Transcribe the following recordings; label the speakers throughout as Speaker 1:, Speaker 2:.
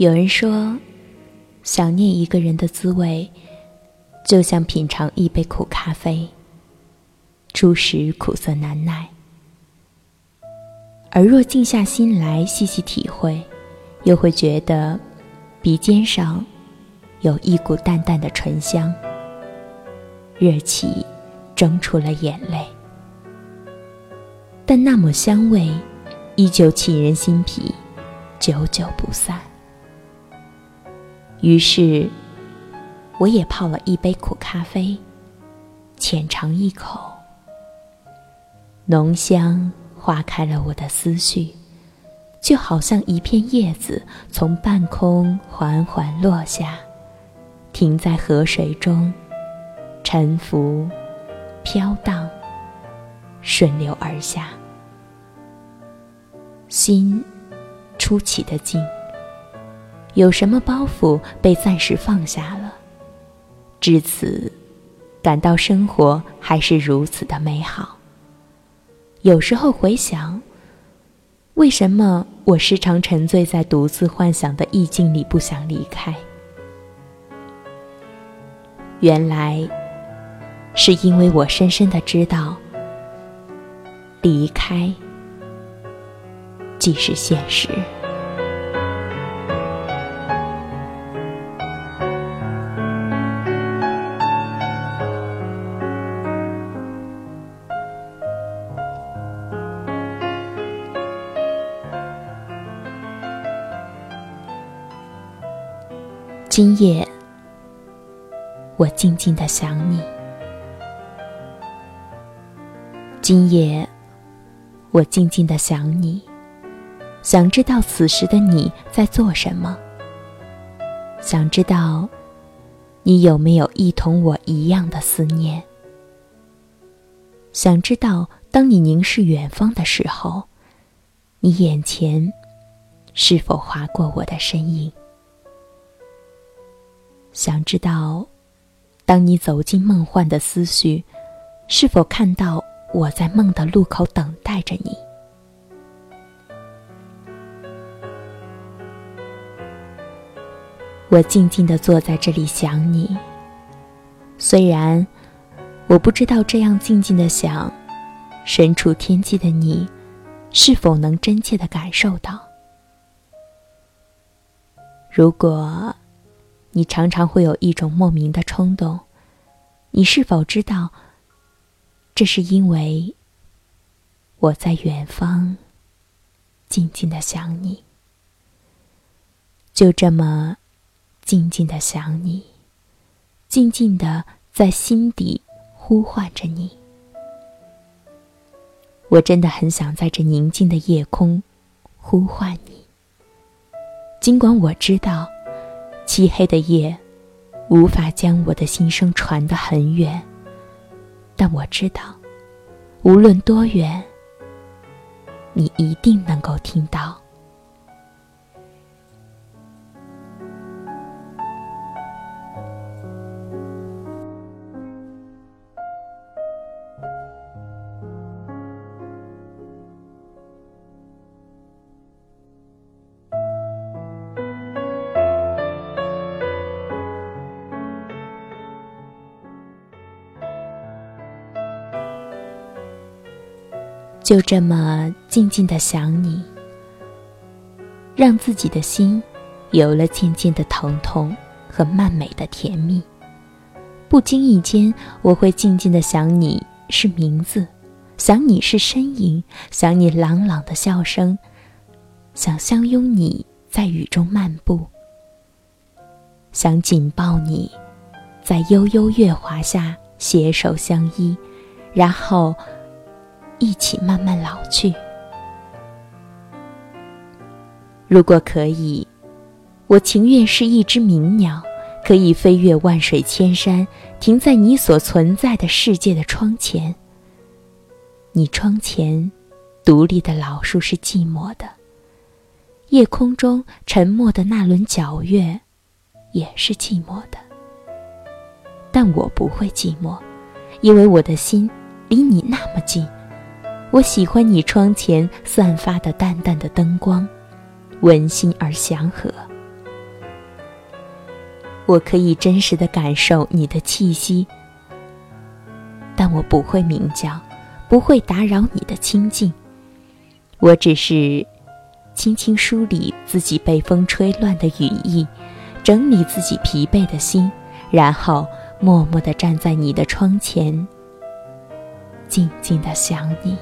Speaker 1: 有人说，想念一个人的滋味，就像品尝一杯苦咖啡。初时苦涩难耐，而若静下心来细细体会，又会觉得鼻尖上有一股淡淡的醇香，热气蒸出了眼泪。但那抹香味，依旧沁人心脾，久久不散。于是，我也泡了一杯苦咖啡，浅尝一口，浓香化开了我的思绪，就好像一片叶子从半空缓缓落下，停在河水中，沉浮、飘荡、顺流而下，心出奇的静。有什么包袱被暂时放下了？至此，感到生活还是如此的美好。有时候回想，为什么我时常沉醉在独自幻想的意境里，不想离开？原来，是因为我深深的知道，离开即是现实。今夜，我静静的想你。今夜，我静静的想你，想知道此时的你在做什么。想知道，你有没有一同我一样的思念。想知道，当你凝视远方的时候，你眼前是否划过我的身影。想知道，当你走进梦幻的思绪，是否看到我在梦的路口等待着你？我静静的坐在这里想你。虽然我不知道这样静静的想，身处天际的你，是否能真切的感受到？如果。你常常会有一种莫名的冲动，你是否知道？这是因为我在远方静静的想你，就这么静静的想你，静静的在心底呼唤着你。我真的很想在这宁静的夜空呼唤你，尽管我知道。漆黑的夜，无法将我的心声传得很远，但我知道，无论多远，你一定能够听到。就这么静静的想你，让自己的心有了渐渐的疼痛和慢美的甜蜜。不经意间，我会静静的想你是名字，想你是身影，想你朗朗的笑声，想相拥你在雨中漫步，想紧抱你，在悠悠月华下携手相依，然后。一起慢慢老去。如果可以，我情愿是一只鸣鸟，可以飞越万水千山，停在你所存在的世界的窗前。你窗前独立的老树是寂寞的，夜空中沉默的那轮皎月也是寂寞的。但我不会寂寞，因为我的心离你那么近。我喜欢你窗前散发的淡淡的灯光，温馨而祥和。我可以真实的感受你的气息，但我不会鸣叫，不会打扰你的清静。我只是轻轻梳理自己被风吹乱的羽翼，整理自己疲惫的心，然后默默地站在你的窗前，静静地想你。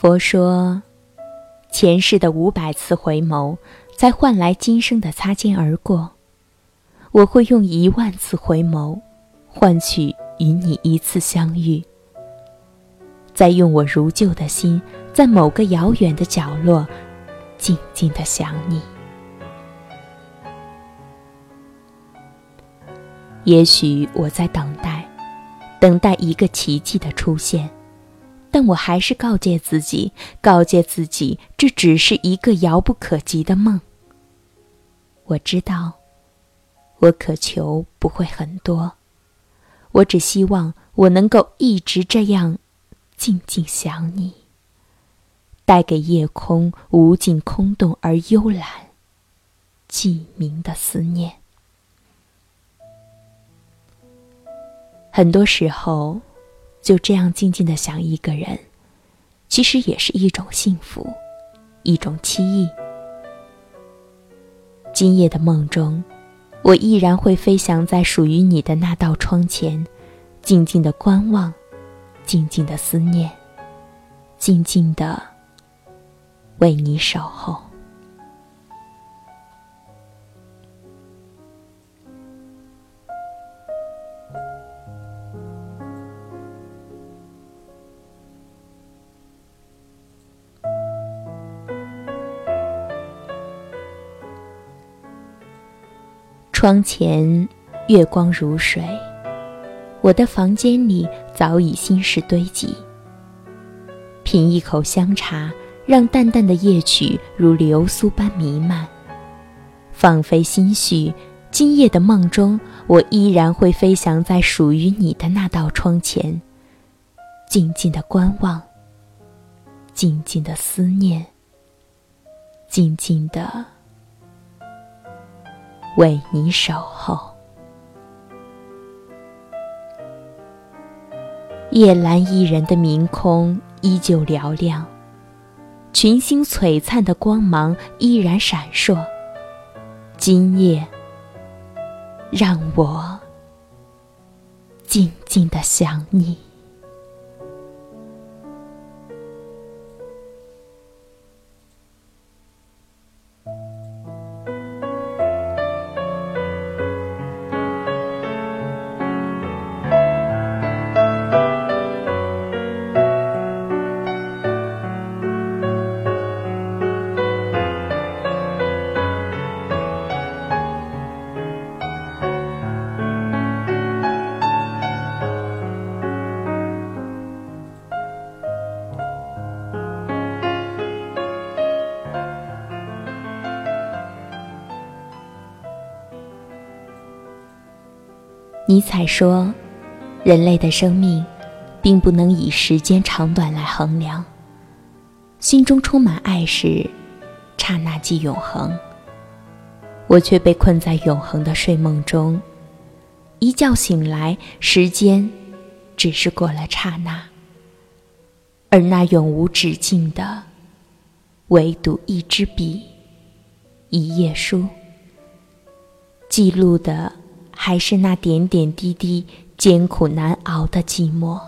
Speaker 1: 佛说，前世的五百次回眸，才换来今生的擦肩而过。我会用一万次回眸，换取与你一次相遇。再用我如旧的心，在某个遥远的角落，静静的想你。也许我在等待，等待一个奇迹的出现。但我还是告诫自己，告诫自己，这只是一个遥不可及的梦。我知道，我渴求不会很多，我只希望我能够一直这样，静静想你，带给夜空无尽空洞而幽蓝、寂明的思念。很多时候。就这样静静的想一个人，其实也是一种幸福，一种期意。今夜的梦中，我依然会飞翔在属于你的那道窗前，静静的观望，静静的思念，静静的为你守候。窗前月光如水，我的房间里早已心事堆积。品一口香茶，让淡淡的夜曲如流苏般弥漫。放飞心绪，今夜的梦中，我依然会飞翔在属于你的那道窗前，静静的观望，静静的思念，静静的。为你守候，夜阑一人的明空依旧嘹亮，群星璀璨的光芒依然闪烁。今夜，让我静静的想你。尼采说：“人类的生命，并不能以时间长短来衡量。心中充满爱时，刹那即永恒。我却被困在永恒的睡梦中，一觉醒来，时间只是过了刹那，而那永无止境的，唯独一支笔，一页书，记录的。”还是那点点滴滴艰苦难熬的寂寞。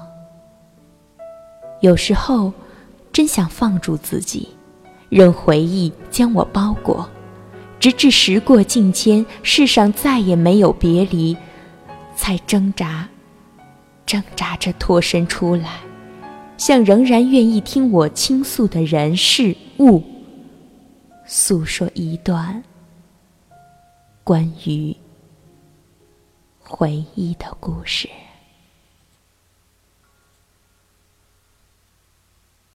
Speaker 1: 有时候，真想放逐自己，任回忆将我包裹，直至时过境迁，世上再也没有别离，才挣扎，挣扎着脱身出来，向仍然愿意听我倾诉的人事物，诉说一段关于。回忆的故事。